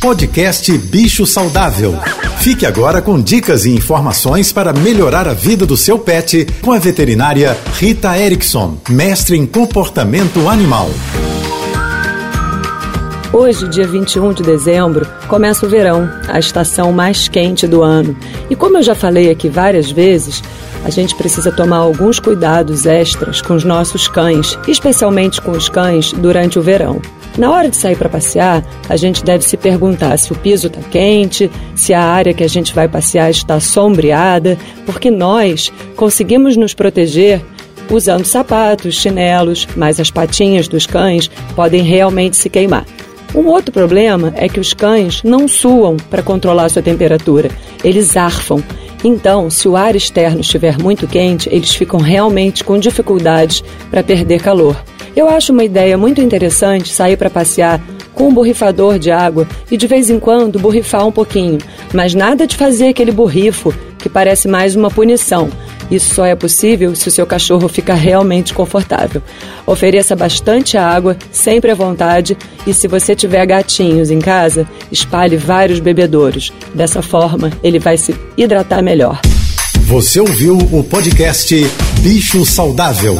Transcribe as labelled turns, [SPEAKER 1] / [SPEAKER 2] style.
[SPEAKER 1] Podcast Bicho Saudável. Fique agora com dicas e informações para melhorar a vida do seu pet com a veterinária Rita Erickson, mestre em comportamento animal.
[SPEAKER 2] Hoje, dia 21 de dezembro, começa o verão, a estação mais quente do ano. E como eu já falei aqui várias vezes, a gente precisa tomar alguns cuidados extras com os nossos cães, especialmente com os cães durante o verão. Na hora de sair para passear, a gente deve se perguntar se o piso está quente, se a área que a gente vai passear está sombreada, porque nós conseguimos nos proteger usando sapatos, chinelos, mas as patinhas dos cães podem realmente se queimar. Um outro problema é que os cães não suam para controlar sua temperatura, eles arfam. Então, se o ar externo estiver muito quente, eles ficam realmente com dificuldades para perder calor. Eu acho uma ideia muito interessante sair para passear com um borrifador de água e de vez em quando borrifar um pouquinho, mas nada de fazer aquele borrifo que parece mais uma punição. Isso só é possível se o seu cachorro ficar realmente confortável. Ofereça bastante água, sempre à vontade, e se você tiver gatinhos em casa, espalhe vários bebedouros. Dessa forma, ele vai se hidratar melhor.
[SPEAKER 1] Você ouviu o podcast Bicho Saudável.